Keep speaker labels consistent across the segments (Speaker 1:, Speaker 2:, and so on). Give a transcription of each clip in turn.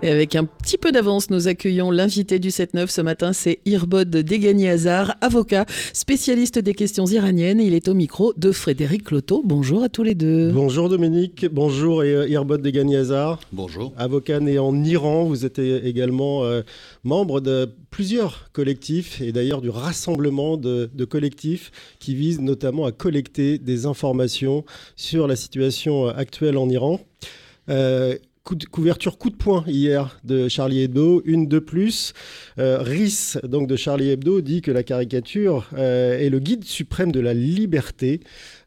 Speaker 1: Et avec un petit peu d'avance, nous accueillons l'invité du 7-9 ce matin, c'est Irbod Degani Hazar, avocat, spécialiste des questions iraniennes. Il est au micro de Frédéric Cloteau. Bonjour à tous les deux.
Speaker 2: Bonjour Dominique, bonjour euh, Irbod Degani Hazar.
Speaker 3: Bonjour.
Speaker 2: Avocat né en Iran, vous êtes également euh, membre de plusieurs collectifs et d'ailleurs du rassemblement de, de, collectifs qui visent notamment à collecter des informations sur la situation actuelle en Iran. Euh, couverture coup de poing hier de Charlie Hebdo, une de plus. Euh, Rhys, donc de Charlie Hebdo, dit que la caricature euh, est le guide suprême de la liberté.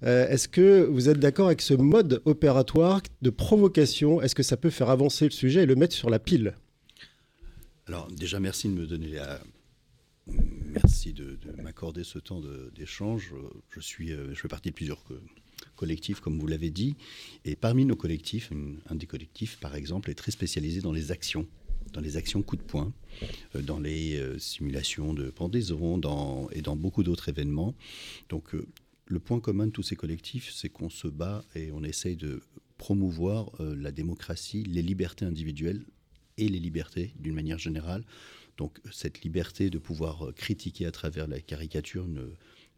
Speaker 2: Euh, Est-ce que vous êtes d'accord avec ce mode opératoire de provocation? Est-ce que ça peut faire avancer le sujet et le mettre sur la pile?
Speaker 3: Alors déjà, merci de me donner la... Merci de, de m'accorder ce temps d'échange. Je, suis, je fais partie de plusieurs collectifs, comme vous l'avez dit. Et parmi nos collectifs, une, un des collectifs, par exemple, est très spécialisé dans les actions, dans les actions coup de poing, euh, dans les euh, simulations de pendaison dans, et dans beaucoup d'autres événements. Donc, euh, le point commun de tous ces collectifs, c'est qu'on se bat et on essaye de promouvoir la démocratie, les libertés individuelles et les libertés d'une manière générale. Donc, cette liberté de pouvoir critiquer à travers la caricature ne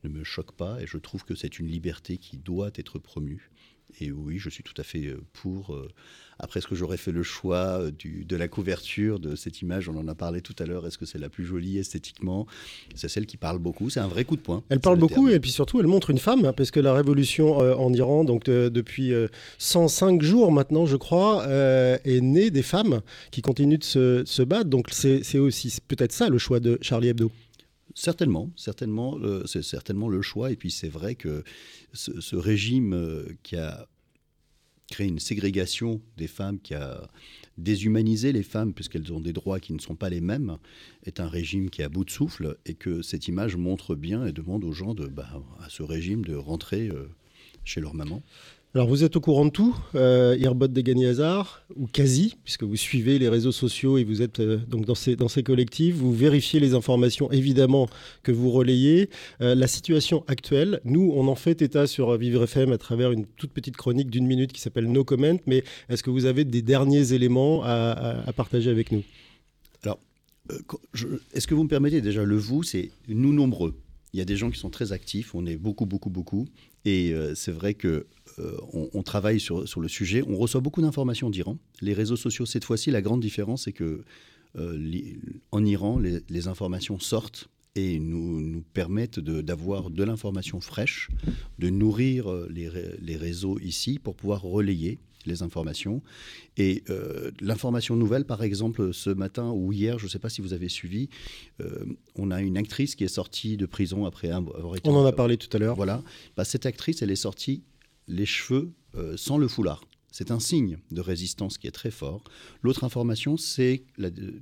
Speaker 3: ne me choque pas et je trouve que c'est une liberté qui doit être promue. Et oui, je suis tout à fait pour. Après, est-ce que j'aurais fait le choix du, de la couverture de cette image? On en a parlé tout à l'heure. Est-ce que c'est la plus jolie esthétiquement? C'est celle qui parle beaucoup. C'est un vrai coup de poing.
Speaker 2: Elle parle beaucoup terme. et puis surtout, elle montre une femme, hein, parce que la révolution euh, en Iran, donc de, depuis euh, 105 jours maintenant, je crois, euh, est née des femmes qui continuent de se, se battre. Donc c'est aussi peut-être ça le choix de Charlie Hebdo.
Speaker 3: Certainement, certainement, euh, c'est certainement le choix. Et puis c'est vrai que ce, régime euh, qui a créé une ségrégation des femmes, qui a déshumanisé les femmes puisqu'elles ont des droits qui ne sont pas les mêmes, est un régime qui est à bout de souffle et que cette image montre bien et demande aux gens de, bah, à ce régime de rentrer euh, chez leur maman.
Speaker 2: Alors vous êtes au courant de tout, euh, Irbot Degani Hazard, ou quasi, puisque vous suivez les réseaux sociaux et vous êtes euh, donc dans ces, collectifs, vous vérifiez les informations évidemment que vous relayez. Euh, la situation actuelle, nous on en fait état sur Vivre FM à travers une toute petite chronique d'une minute qui s'appelle No Comment, mais est-ce que vous avez des derniers éléments à, partager avec nous?
Speaker 3: Alors, euh, est-ce que vous me permettez déjà, le vous, c'est nous nombreux. Il y a des gens qui sont très actifs, on est beaucoup, beaucoup, beaucoup. Et c'est vrai que on, on, travaille sur, sur, le sujet. On reçoit beaucoup d'informations d'Iran. Les réseaux sociaux, cette fois-ci, la grande différence, c'est que euh, en Iran, les, les, informations sortent et nous, nous permettent d'avoir de, de l'information fraîche, de nourrir les, les réseaux ici pour pouvoir relayer les informations. Et euh, l'information nouvelle, par exemple, ce matin ou hier, je ne sais pas si vous avez suivi, euh, on a une actrice qui est sortie de prison après avoir été...
Speaker 2: On en a parlé tout à l'heure.
Speaker 3: Voilà. Bah, cette actrice, elle est sortie les cheveux euh, sans le foulard. C'est un signe de résistance qui est très fort. L'autre information, c'est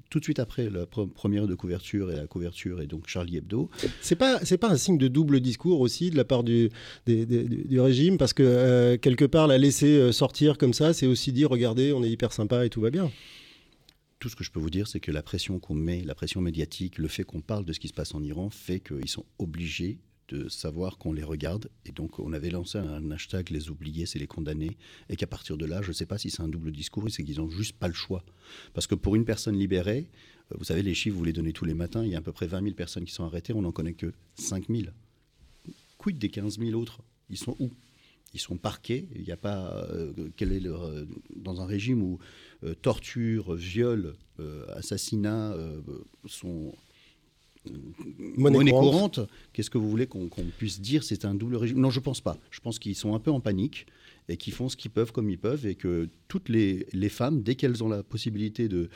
Speaker 3: tout de suite après la première de couverture et la couverture et donc Charlie Hebdo.
Speaker 2: C'est pas c'est pas un signe de double discours aussi de la part du des, des, du régime parce que euh, quelque part la laisser sortir comme ça, c'est aussi dire regardez on est hyper sympa et tout va bien.
Speaker 3: Tout ce que je peux vous dire, c'est que la pression qu'on met, la pression médiatique, le fait qu'on parle de ce qui se passe en Iran, fait qu'ils sont obligés de savoir qu'on les regarde. Et donc, on avait lancé un hashtag les oubliés, c'est les condamnés. Et qu'à partir de là, je ne sais pas si c'est un double discours, c'est qu'ils n'ont juste pas le choix. Parce que pour une personne libérée, vous savez, les chiffres, vous les donnez tous les matins, il y a à peu près 20 000 personnes qui sont arrêtées, on n'en connaît que 5 000. Quid des 15 000 autres? Ils sont où? Ils sont parqués. Il n'y a pas euh, quel est leur, euh, dans un régime où euh, torture, viol, euh, assassinat euh, sont monnaie, monnaie courante. courante. Qu'est-ce que vous voulez qu'on qu puisse dire C'est un double régime? Non, je pense pas. Je pense qu'ils sont un peu en panique et qu'ils font ce qu'ils peuvent comme ils peuvent et que toutes les, les femmes, dès qu'elles ont la possibilité de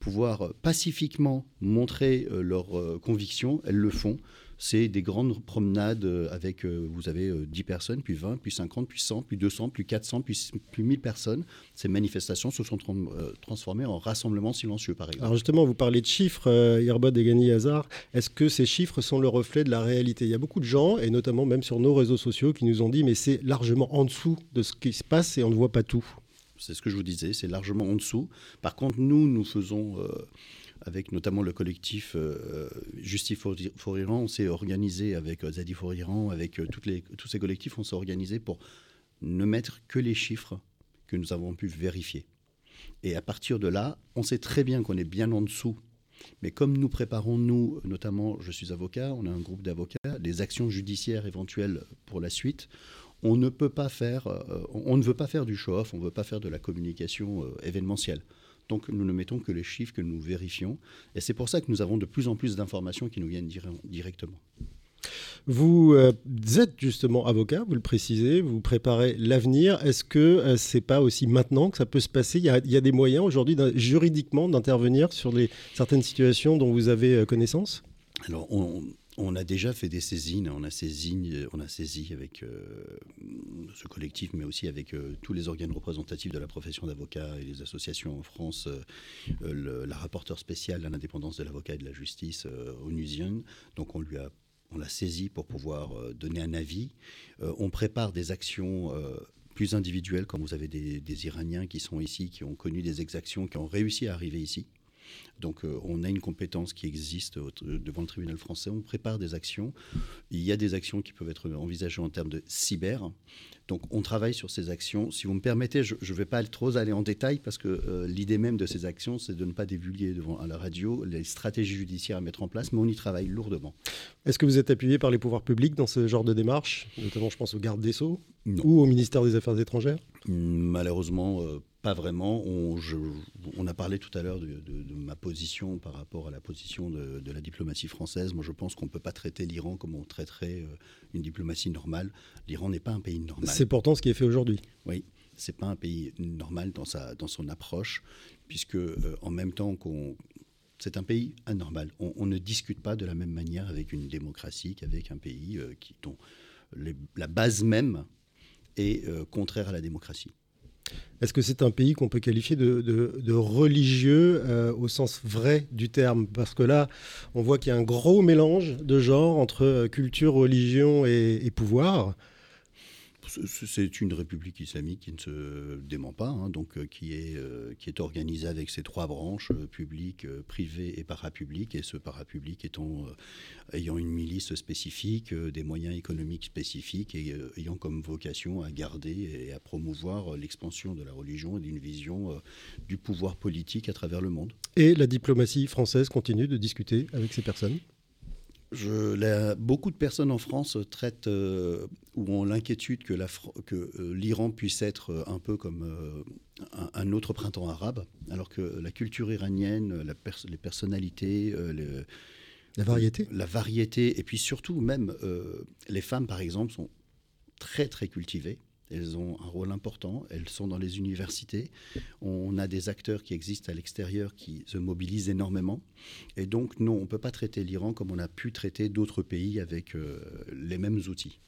Speaker 3: pouvoir pacifiquement montrer euh, leurs euh, convictions, elles le font c'est des grandes promenades avec, vous avez 10 personnes, puis 20, puis 50, puis 100, puis 200, puis 400, puis, puis 1000 personnes. Ces manifestations se sont transformées en rassemblements silencieux, par exemple.
Speaker 4: Alors justement, vous parlez de chiffres, Irbod et Gani Hazard. Est-ce que ces chiffres sont le reflet de la réalité? Il y a beaucoup de gens, et notamment même sur nos réseaux sociaux, qui nous ont dit, mais c'est largement en dessous de ce qui se passe et on ne voit pas tout.
Speaker 3: C'est ce que je vous disais, c'est largement en dessous. Par contre, nous, nous faisons, euh, avec notamment le collectif euh, Justice for Iran, on s'est organisé avec euh, Zadi for Iran, avec toutes les, tous ces collectifs, on s'est organisé pour ne mettre que les chiffres que nous avons pu vérifier. Et à partir de là, on sait très bien qu'on est bien en dessous. Mais comme nous préparons, nous, notamment, je suis avocat, on a un groupe d'avocats, des actions judiciaires éventuelles pour la suite, on ne peut pas faire, euh, on ne veut pas faire du show-off, on ne veut pas faire de la communication euh, événementielle. Donc nous ne mettons que les chiffres que nous vérifions. Et c'est pour ça que nous avons de plus en plus d'informations qui nous viennent directement.
Speaker 4: Vous euh, êtes justement avocat, vous le précisez, vous préparez l'avenir. Est-ce que c'est pas aussi maintenant que ça peut se passer? Il y, a, des moyens aujourd'hui juridiquement d'intervenir sur les, certaines situations dont vous avez connaissance?
Speaker 3: Alors on, on a déjà fait des saisines, on a saisi, on a saisi avec euh, ce collectif, mais aussi avec euh, tous les organes représentatifs de la profession d'avocat et les associations en France, euh, la rapporteure spéciale à l'indépendance de l'avocat et de la justice, onusienne. Donc on lui a, on l'a saisi pour pouvoir donner un avis. on prépare des actions plus individuelles, comme vous avez des Iraniens qui sont ici, qui ont connu des exactions, qui ont réussi à arriver ici. Donc euh, on a une compétence qui existe devant le tribunal français, on prépare des actions. Il y a des actions qui peuvent être envisagées en termes de cyber. Donc on travaille sur ces actions. Si vous me permettez, je ne vais pas trop aller en détail parce que euh, l'idée même de ces actions, c'est de ne pas divulguer devant à la radio les stratégies judiciaires à mettre en place, mais on y travaille lourdement.
Speaker 4: Est-ce que vous êtes appuyé par les pouvoirs publics dans ce genre de démarche, notamment je pense au garde des Sceaux ou au ministère des Affaires étrangères?
Speaker 3: Malheureusement, euh, pas vraiment. On, on, a parlé tout à l'heure de, ma position par rapport à la position de, la diplomatie française. Moi, je pense qu'on ne peut pas traiter l'Iran comme on traiterait euh, une diplomatie normale. L'Iran n'est pas un pays normal.
Speaker 4: C'est pourtant ce qui est fait aujourd'hui.
Speaker 3: Oui, c'est pas un pays normal dans, sa, dans son approche, puisque euh, en même temps qu'on c'est un pays anormal. On, ne discute pas de la même manière avec une démocratie qu'avec un pays euh, qui, dont la base même est contraire à la démocratie.
Speaker 4: Est-ce que c'est un pays qu'on peut qualifier de, religieux euh, au sens vrai du terme? Parce que là, on voit qu'il y a un gros mélange de genres entre euh, culture, religion et pouvoir
Speaker 3: c'est une république islamique qui ne se dément pas, hein, donc euh, qui est, euh, qui est organisée avec ses trois branches, euh, publiques, privées et parapubliques, et ce parapublic étant, ayant une milice spécifique, des moyens économiques spécifiques, et ayant comme vocation à garder et à promouvoir l'expansion de la religion et d'une vision du pouvoir politique à travers le monde.
Speaker 4: Et la diplomatie française continue de discuter avec ces personnes?
Speaker 3: Je, beaucoup de personnes en France traitent euh, ou ont l'inquiétude que, euh, l'Iran puisse être euh, un peu comme un, autre printemps arabe, alors que la culture iranienne, les personnalités,
Speaker 4: la variété,
Speaker 3: la variété, et puis surtout même les femmes par exemple sont très très cultivées. Elles ont un rôle important, elles sont dans les universités. On a des acteurs qui existent à l'extérieur qui se mobilisent énormément. Et donc, non, on ne peut pas traiter l'Iran comme on a pu traiter d'autres pays avec euh, les mêmes outils.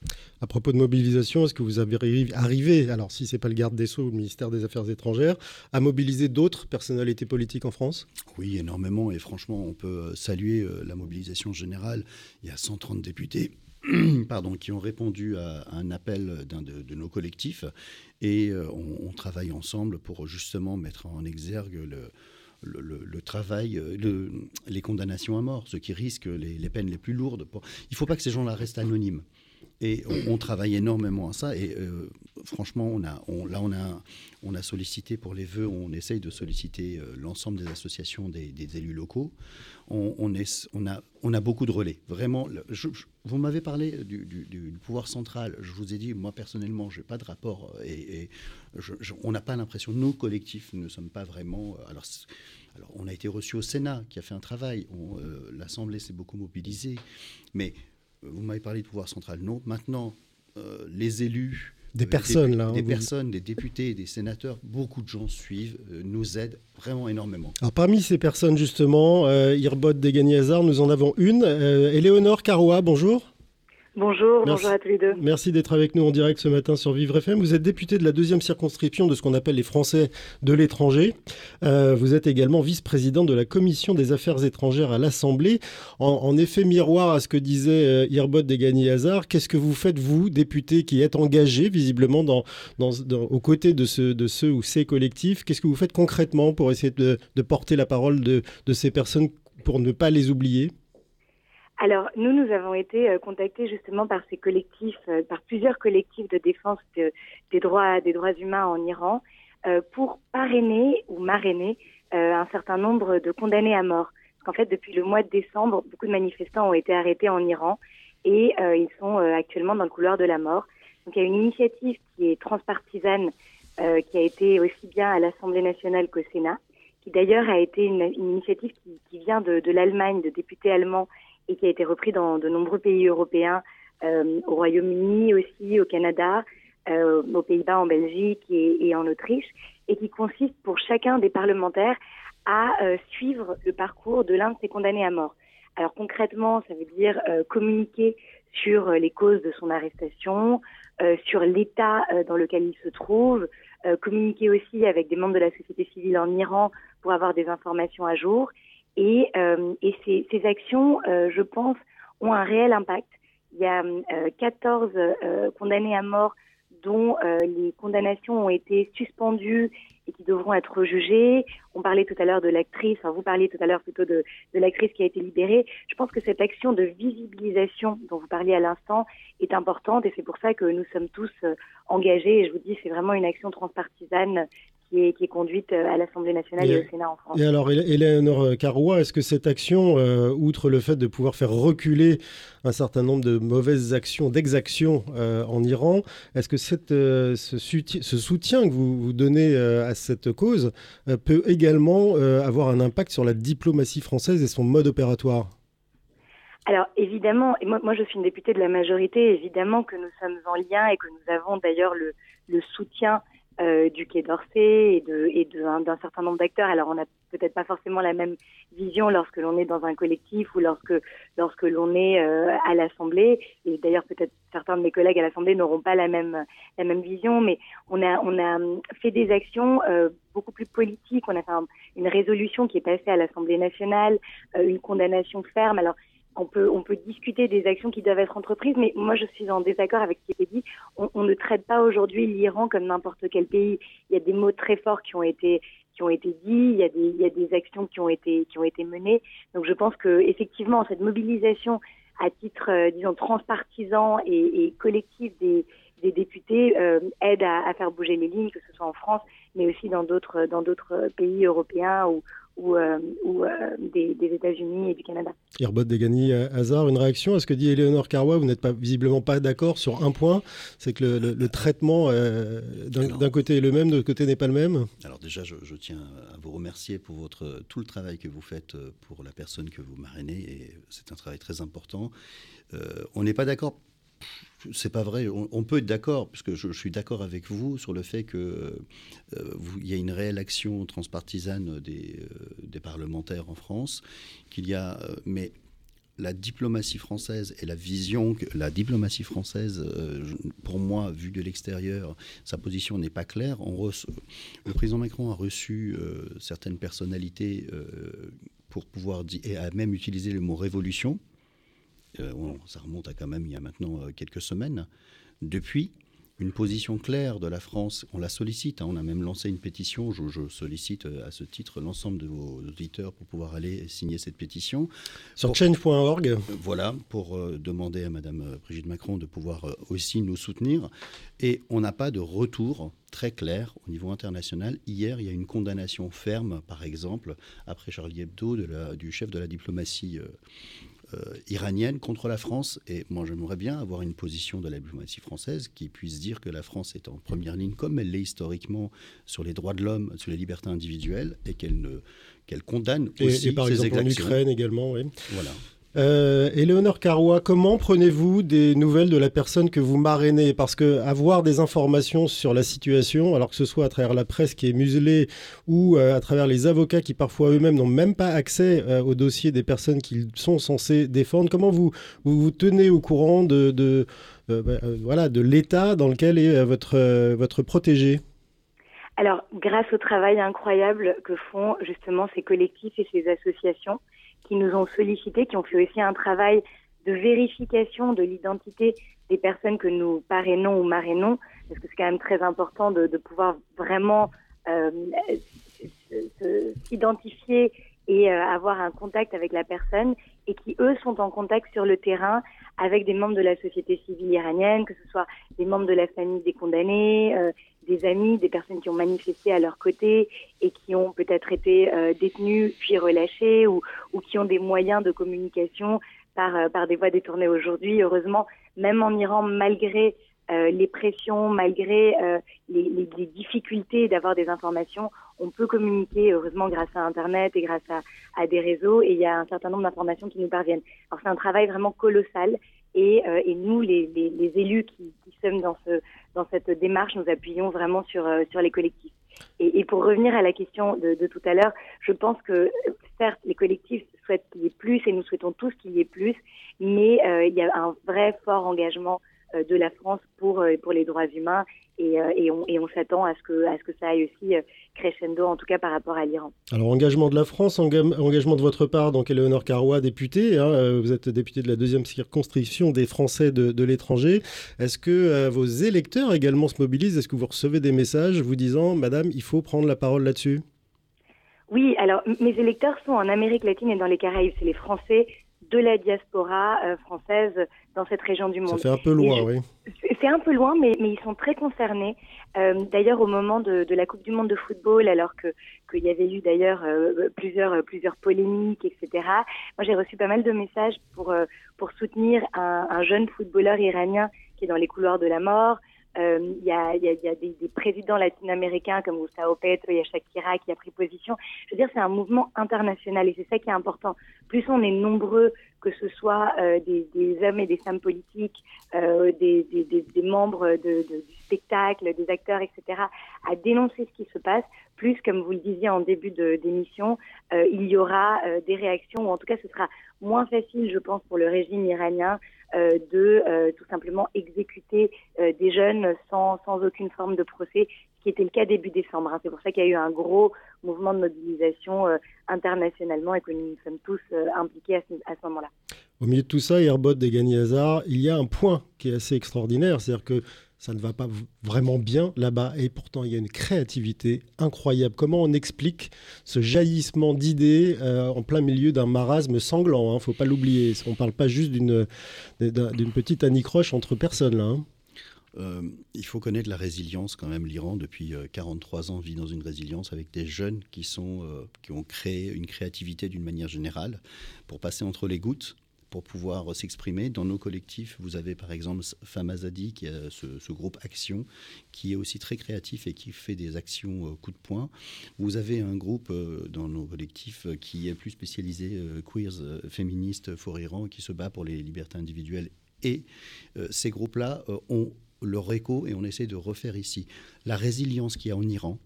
Speaker 4: À propos de mobilisation, est-ce que vous avez arrivé, alors si ce n'est pas le garde des Sceaux ou le ministère des Affaires étrangères, à mobiliser d'autres personnalités politiques en France?
Speaker 3: Oui, énormément. Et franchement, on peut saluer euh, la mobilisation générale. Il y a 130 députés pardon, qui ont répondu à, un appel d'un de, nos collectifs et euh, on, travaille ensemble pour justement mettre en exergue le, travail, euh, les condamnations à mort, ceux qui risquent les, peines les plus lourdes. Il ne faut pas que ces gens-là restent anonymes. Et on, travaille énormément à ça. Et euh, franchement, là, on a, sollicité pour les vœux, on essaye de solliciter l'ensemble des associations des élus locaux on, a, beaucoup de relais. Vraiment, vous m'avez parlé du, pouvoir central. Je vous ai dit, moi personnellement, je n'ai pas de rapport euh, et, on n'a pas l'impression, nous collectifs, nous ne sommes pas vraiment. Euh, alors, alors, on a été reçu au Sénat qui a fait un travail. Euh, L'Assemblée s'est beaucoup mobilisée. Mais vous m'avez parlé du pouvoir central. Non. Maintenant, les élus
Speaker 4: Des personnes, là.
Speaker 3: Des
Speaker 4: hein, vous-
Speaker 3: personnes, des députés, des sénateurs, beaucoup de gens suivent, euh, nous aident vraiment énormément.
Speaker 4: Alors, parmi ces personnes, justement, euh, Irbot Degani-Hazard, nous en avons une. Euh, Éléonore Caroua, bonjour.
Speaker 5: Bonjour,
Speaker 4: Merci.
Speaker 5: bonjour à tous les deux.
Speaker 4: Merci d'être avec nous en direct ce matin sur Vivre FM. Vous êtes député de la deuxième circonscription de ce qu'on appelle les Français de l'étranger. Euh, vous êtes également vice-président de la commission des affaires étrangères à l'Assemblée. En, en effet miroir à ce que disait euh, Irbot Degani-Hazard, qu'est-ce que vous faites, vous, député qui êtes engagé visiblement dans, dans, dans- aux côtés de, ce, de ceux ou ces collectifs? Qu'est-ce que vous faites concrètement pour essayer de, de porter la parole de, de ces personnes pour ne pas les oublier?
Speaker 5: Alors, nous, nous avons été euh, contactés justement par ces collectifs, euh, par plusieurs collectifs de défense de- des, droits, des droits humains en Iran euh, pour parrainer ou marrainer un certain nombre de condamnés à mort. Parce qu'en fait, depuis le mois de décembre, beaucoup de manifestants ont été arrêtés en Iran et ils sont actuellement dans le couloir de la mort. Donc, il y a une initiative qui est transpartisane, qui a été aussi bien à l'Assemblée nationale qu'au Sénat, qui d'ailleurs a été une, initiative qui, vient de l'Allemagne, de députés allemands et qui a été repris dans de nombreux pays européens, euh, au Royaume-Uni aussi, au Canada, euh, aux Pays-Bas, en Belgique et, et en Autriche, et qui consiste pour chacun des parlementaires à euh, suivre le parcours de l'un de ces condamnés à mort. Alors concrètement, ça veut dire euh, communiquer sur euh, les causes de son arrestation, euh, sur l'état dans lequel il se trouve, communiquer aussi avec des membres de la société civile en Iran pour avoir des informations à jour. Et, euh, et ces, ces actions, euh, je pense, ont un réel impact. Il y a euh, 14 euh, condamnés à mort dont les condamnations ont été suspendues et qui devront être jugées. On parlait tout à l'heure de l'actrice, enfin vous parliez tout à l'heure plutôt de, de l'actrice qui a été libérée. Je pense que cette action de visibilisation dont vous parliez à l'instant est importante et c'est pour ça que nous sommes tous engagés. Et je vous dis, c'est vraiment une action transpartisane qui est, qui est conduite euh, à l'Assemblée nationale et,
Speaker 4: Et-
Speaker 5: au Sénat en France.
Speaker 4: Et alors, Éléonore Caroua, est-ce que cette action, euh, outre le fait de pouvoir faire reculer un certain nombre de mauvaises actions, d'exactions euh, en Iran, est-ce que cette, euh, ce, soutien que vous, vous donnez à cette cause peut également avoir un impact sur la diplomatie française et son mode opératoire?
Speaker 5: Alors évidemment, et moi, moi je suis une députée de la majorité, évidemment que nous sommes en lien et que nous avons d'ailleurs le, le soutien euh, du Quai d'Orsay et de et de- d'un certain nombre d'acteurs. Alors on n'a peut-être pas forcément la même vision lorsque l'on est dans un collectif ou lorsque lorsque l'on est euh, à l'Assemblée. Et d'ailleurs peut-être certains de mes collègues à l'Assemblée n'auront pas la même la même vision, mais on a on a hum, fait des actions euh, beaucoup plus politiques. On a fait un- une résolution qui est passée à l'Assemblée nationale, euh, une condamnation ferme. Alors on peut, on peut discuter des actions qui doivent être entreprises, mais moi je suis en désaccord avec ce qui a été dit. On, ne traite pas aujourd'hui l'Iran comme n'importe quel pays. Il y a des mots très forts qui ont été qui ont été dits, il y a des, il y a des actions qui ont été qui ont été menées. Donc je pense que effectivement cette mobilisation à titre euh, disons transpartisan et, et collectif des, des députés euh, aide à, à faire bouger les lignes, que ce soit en France, mais aussi dans d'autres dans d'autres pays européens ou ou, euh, ou euh, des, des États-Unis et du Canada.
Speaker 4: Irbot Degani euh, Hazard, une réaction à ce que dit Éléonore Caroua Vous n'êtes pas, visiblement pas d'accord sur un point, c'est que le, le- le traitement euh, d'un côté est le même, de l'autre côté n'est pas le même?
Speaker 3: Alors déjà, je, je tiens à vous remercier pour votre, tout le travail que vous faites pour la personne que vous marrainez, et c'est un travail très important. Euh, on n'est pas d'accord, c'est pas vrai, on, peut être d'accord, puisque je, suis d'accord avec vous sur le fait que euh, y a une réelle action transpartisane des, euh, parlementaires en France, qu'il y a, euh, mais la diplomatie française et la vision que la diplomatie française, pour moi, vue de l'extérieur, sa position n'est pas claire. Le président Macron a reçu certaines personnalités pour pouvoir et a même utilisé le mot révolution. Euh, on- ça remonte à quand même il y a maintenant euh, quelques semaines. Depuis, une position claire de la France, on la sollicite, hein, on a même lancé une pétition, je, je sollicite euh, à ce titre l'ensemble de vos auditeurs pour pouvoir aller signer cette pétition.
Speaker 4: Sur change.org,
Speaker 3: Euh, Voilà, pour euh, demander à Madame Brigitte Macron de pouvoir euh, aussi nous soutenir. Et on n'a pas de retour très clair au niveau international. Hier, il y a une condamnation ferme, par exemple, après Charlie Hebdo, de la- du chef de la diplomatie iranienne contre la France. Et moi, j'aimerais bien avoir une position de la diplomatie française qui puisse dire que la France est en première ligne, comme elle l'est historiquement, sur les droits de l'homme, sur les libertés individuelles, et qu'elle ne qu'elle condamne
Speaker 4: et,
Speaker 3: aussi
Speaker 4: et par
Speaker 3: ces
Speaker 4: exemple en. Ukraine également, oui.
Speaker 3: Voilà.
Speaker 4: Euh, Éléonore Carrois, comment prenez-vous des nouvelles de la personne que vous marrainez? Parce que avoir des informations sur la situation, alors que ce soit à travers la presse qui est muselée ou euh, à travers les avocats qui parfois eux-mêmes n'ont même pas accès euh, au dossier des personnes qu'ils sont censés défendre, comment vous vous, tenez au courant de, bah, voilà, de l'état dans lequel est votre, votre protégé?
Speaker 5: Alors, grâce au travail incroyable que font justement ces collectifs et ces associations qui nous ont sollicités, qui ont fait aussi un travail de vérification de l'identité des personnes que nous parrainons ou marrainons, parce que c'est quand même très important de, de pouvoir vraiment euh, s'identifier et euh, avoir un contact avec la personne, et qui, eux, sont en contact sur le terrain avec des membres de la société civile iranienne, que ce soit des membres de la famille des condamnés, euh, des amis, des personnes qui ont manifesté à leur côté et qui ont peut-être été euh, détenus puis relâchés ou, qui ont des moyens de communication par, euh, par des voies détournées aujourd'hui. Heureusement, même en Iran, malgré euh, les pressions, malgré les difficultés d'avoir des informations, on peut communiquer, heureusement, grâce à Internet et grâce à, à des réseaux, et il y a un certain nombre d'informations qui nous parviennent. Alors c'est un travail vraiment colossal, et, euh, et nous, les, les, les élus qui, qui sommes dans, ce, dans cette démarche, nous appuyons vraiment sur, euh, sur les collectifs. Et, et pour revenir à la question de, de tout à l'heure, je pense que certes, les collectifs souhaitent qu'il y ait plus, et nous souhaitons tous qu'il y ait plus, mais euh, il y a un vrai fort engagement de la France pour, euh, pour les droits humains, et, euh, et on, et on s'attend à ce que, à ce que ça aille aussi euh, crescendo, en tout cas par rapport à l'Iran.
Speaker 4: Alors, engagement de la France, enga- engagement de votre part, donc Éléonore Carrois, députée. hein, euh, vous êtes députée de la deuxième circonscription des Français de, de l'étranger. Est-ce que euh, vos électeurs également se mobilisent? Est-ce que vous recevez des messages vous disant, Madame, il faut prendre la parole là-dessus?
Speaker 5: Oui, alors mes électeurs sont en Amérique latine et dans les Caraïbes. C'est les Français de la diaspora euh, française dans cette région du
Speaker 4: Ça
Speaker 5: monde.
Speaker 4: fait un peu loin,
Speaker 5: je-
Speaker 4: oui.
Speaker 5: C'est- un peu loin, mais, mais ils sont très concernés. Euh, d'ailleurs, au moment de, de la Coupe du Monde de football, alors que qu'il y avait eu d'ailleurs euh, plusieurs plusieurs polémiques, etc. Moi, j'ai reçu pas mal de messages pour pour soutenir un, un jeune footballeur iranien qui est dans les couloirs de la mort. Euh, Il y a, des, présidents latino-américains comme Gustavo Petro, il y a Shakira qui a pris position. Je veux dire, c'est un mouvement international et c'est ça qui est important. Plus on est nombreux, que ce soit euh, des, hommes et des femmes politiques, euh, des, membres du spectacle, des acteurs, etc., à dénoncer ce qui se passe, plus, comme vous le disiez en début d'émission, il y aura des réactions, ou en tout cas ce sera moins facile, je pense, pour le régime iranien euh, de euh, tout simplement exécuter euh, des jeunes sans, sans aucune forme de procès, ce qui était le cas début décembre. hein. C'est pour ça qu'il y a eu un gros mouvement de mobilisation euh, internationalement et que nous sommes tous impliqués à ce, à ce moment-là.
Speaker 4: Au milieu de tout ça, Airbot des Gagné Hazard, il y a un point qui est assez extraordinaire, c'est-à-dire que ça ne va pas vraiment bien là-bas et pourtant il y a une créativité incroyable. Comment on explique ce jaillissement d'idées euh, en plein milieu d'un marasme sanglant Il ne faut pas l'oublier. On ne parle pas juste d'une d'un- d'une petite anicroche entre personnes là. hein.
Speaker 3: Euh, il faut connaître la résilience quand même. L'Iran, depuis euh, 43 ans, vit dans une résilience avec des jeunes qui, sont, euh, qui ont créé une créativité d'une manière générale pour passer entre les gouttes pour pouvoir euh, s'exprimer. Dans nos collectifs, vous avez par exemple Femme Azadi, qui a ce, ce groupe Action, qui est aussi très créatif et qui fait des actions euh, coup de poing. Vous avez un groupe euh, dans nos collectifs euh, qui est plus spécialisé euh, queers, euh, féministes, for Iran, qui se bat pour les libertés individuelles. Et euh, ces groupes-là euh, ont leur écho et on essaie de refaire ici. La résilience qu'il y a en Iran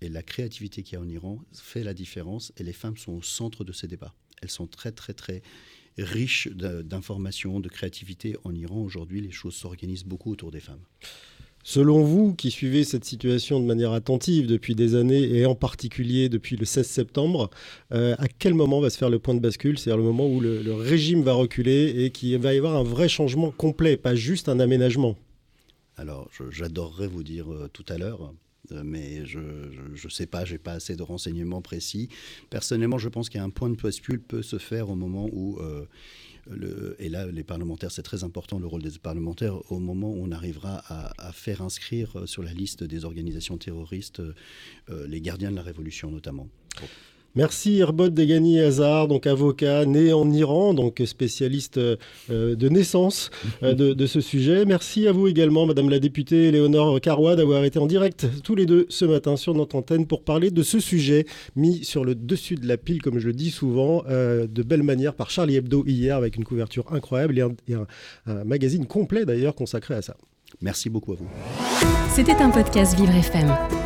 Speaker 3: et la créativité qu'il y a en Iran fait la différence et les femmes sont au centre de ces débats. Elles sont très très très riches de- d'informations, de créativité. En Iran aujourd'hui, les choses s'organisent beaucoup autour des femmes.
Speaker 4: Selon vous, qui suivez cette situation de manière attentive depuis des années et en particulier depuis le 16 septembre, euh, à quel moment va se faire le point de bascule C'est-à-dire le moment où le, le régime va reculer et qu'il va y avoir un vrai changement complet, pas juste un aménagement?
Speaker 3: Alors, j'adorerais vous dire euh, tout à l'heure, mais je ne sais pas, j'ai pas assez de renseignements précis. Personnellement, je pense qu'il y a un point de bascule peut se faire au moment où, euh, le, et là, les parlementaires, c'est très important le rôle des parlementaires, au moment où on arrivera à, faire inscrire euh, sur la liste des organisations terroristes euh, euh, les gardiens de la révolution notamment.
Speaker 2: Merci Irbod Degani Hazar, donc avocat né en Iran, donc spécialiste euh, de naissance euh, de, de, ce sujet. Merci à vous également, Madame la députée Léonore Carrois, d'avoir été en direct tous les deux ce matin sur notre antenne pour parler de ce sujet mis sur le dessus de la pile, comme je le dis souvent, euh, de belle manière par Charlie Hebdo hier avec une couverture incroyable et un, et un, un magazine complet d'ailleurs consacré à ça.
Speaker 3: Merci beaucoup à vous.
Speaker 4: C'était un podcast Vivre FM.